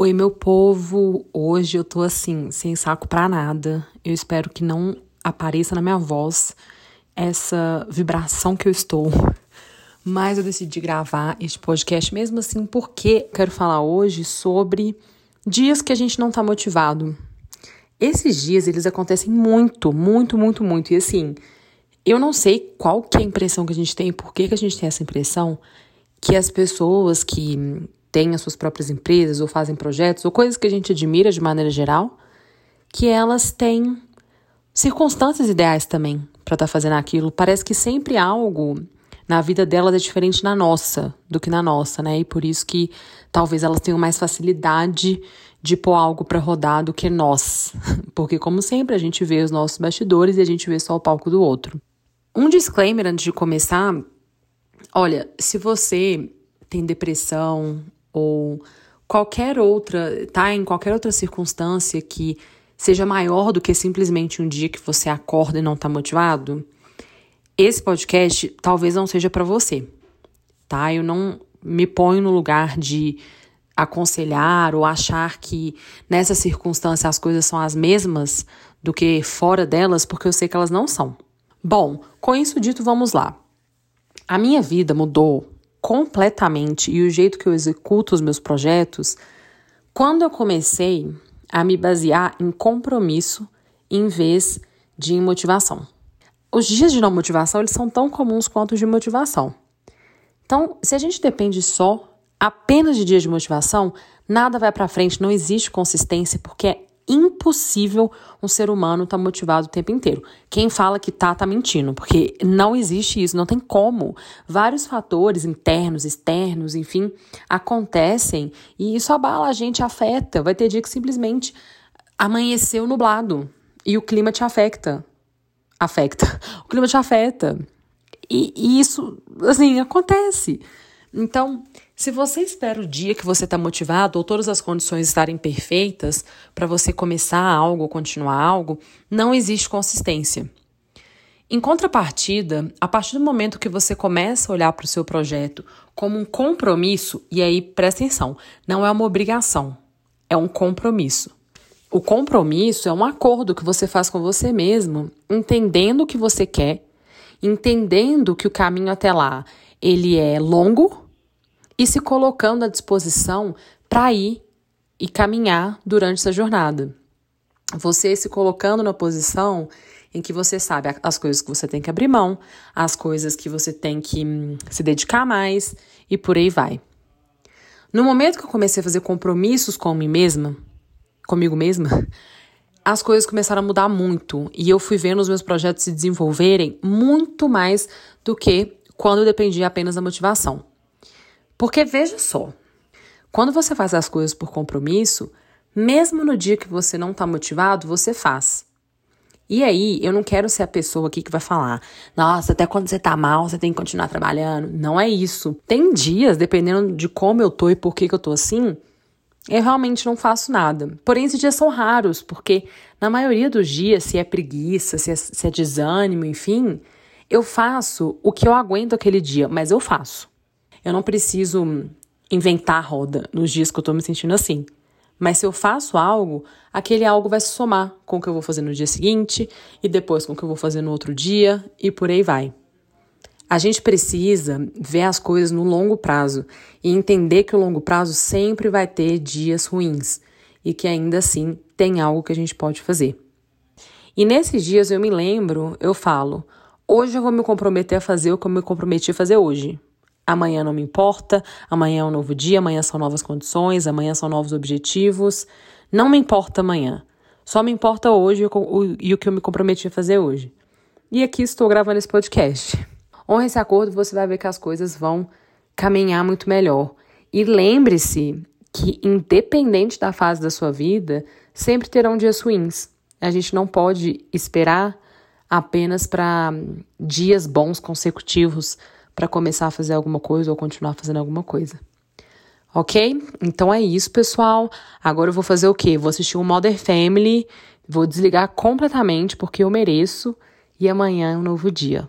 Oi, meu povo. Hoje eu tô assim, sem saco pra nada. Eu espero que não apareça na minha voz essa vibração que eu estou. Mas eu decidi gravar este podcast mesmo assim porque quero falar hoje sobre dias que a gente não tá motivado. Esses dias eles acontecem muito, muito, muito, muito. E assim, eu não sei qual que é a impressão que a gente tem, por que, que a gente tem essa impressão que as pessoas que têm as suas próprias empresas ou fazem projetos ou coisas que a gente admira de maneira geral, que elas têm circunstâncias ideais também para estar tá fazendo aquilo. Parece que sempre algo na vida delas é diferente na nossa do que na nossa, né? E por isso que talvez elas tenham mais facilidade de pôr algo para rodar do que nós. Porque como sempre a gente vê os nossos bastidores e a gente vê só o palco do outro. Um disclaimer antes de começar, olha, se você tem depressão ou qualquer outra, tá em qualquer outra circunstância que seja maior do que simplesmente um dia que você acorda e não tá motivado, esse podcast talvez não seja para você, tá? Eu não me ponho no lugar de aconselhar ou achar que nessa circunstância as coisas são as mesmas do que fora delas, porque eu sei que elas não são. Bom, com isso dito, vamos lá. A minha vida mudou completamente e o jeito que eu executo os meus projetos quando eu comecei a me basear em compromisso em vez de motivação. Os dias de não motivação, eles são tão comuns quanto os de motivação. Então, se a gente depende só apenas de dias de motivação, nada vai para frente, não existe consistência, porque é impossível um ser humano estar tá motivado o tempo inteiro. Quem fala que tá, tá mentindo, porque não existe isso, não tem como. Vários fatores internos, externos, enfim, acontecem e isso abala a gente, afeta. Vai ter dia que simplesmente amanheceu nublado e o clima te afeta. Afecta. O clima te afeta. E, e isso, assim, acontece. Então, se você espera o dia que você está motivado ou todas as condições estarem perfeitas para você começar algo ou continuar algo, não existe consistência. Em contrapartida, a partir do momento que você começa a olhar para o seu projeto como um compromisso, e aí presta atenção, não é uma obrigação, é um compromisso. O compromisso é um acordo que você faz com você mesmo, entendendo o que você quer, entendendo que o caminho até lá ele é longo e se colocando à disposição para ir e caminhar durante essa jornada. Você se colocando na posição em que você sabe as coisas que você tem que abrir mão, as coisas que você tem que hum, se dedicar mais e por aí vai. No momento que eu comecei a fazer compromissos com mim mesma, comigo mesma, as coisas começaram a mudar muito e eu fui vendo os meus projetos se desenvolverem muito mais do que quando dependia apenas da motivação. Porque veja só, quando você faz as coisas por compromisso, mesmo no dia que você não está motivado, você faz. E aí, eu não quero ser a pessoa aqui que vai falar, nossa, até quando você tá mal, você tem que continuar trabalhando. Não é isso. Tem dias, dependendo de como eu tô e por que, que eu tô assim, eu realmente não faço nada. Porém, esses dias são raros, porque na maioria dos dias, se é preguiça, se é, se é desânimo, enfim, eu faço o que eu aguento aquele dia, mas eu faço. Eu não preciso inventar roda nos dias que eu tô me sentindo assim. Mas se eu faço algo, aquele algo vai se somar com o que eu vou fazer no dia seguinte e depois com o que eu vou fazer no outro dia e por aí vai. A gente precisa ver as coisas no longo prazo e entender que o longo prazo sempre vai ter dias ruins e que ainda assim tem algo que a gente pode fazer. E nesses dias eu me lembro, eu falo, Hoje eu vou me comprometer a fazer o que eu me comprometi a fazer hoje. Amanhã não me importa, amanhã é um novo dia, amanhã são novas condições, amanhã são novos objetivos. Não me importa amanhã. Só me importa hoje e o que eu me comprometi a fazer hoje. E aqui estou gravando esse podcast. Honre esse acordo, você vai ver que as coisas vão caminhar muito melhor. E lembre-se que, independente da fase da sua vida, sempre terão dias ruins. A gente não pode esperar apenas para dias bons consecutivos para começar a fazer alguma coisa ou continuar fazendo alguma coisa. Ok? Então é isso, pessoal. Agora eu vou fazer o quê? Vou assistir o Mother Family, vou desligar completamente porque eu mereço e amanhã é um novo dia.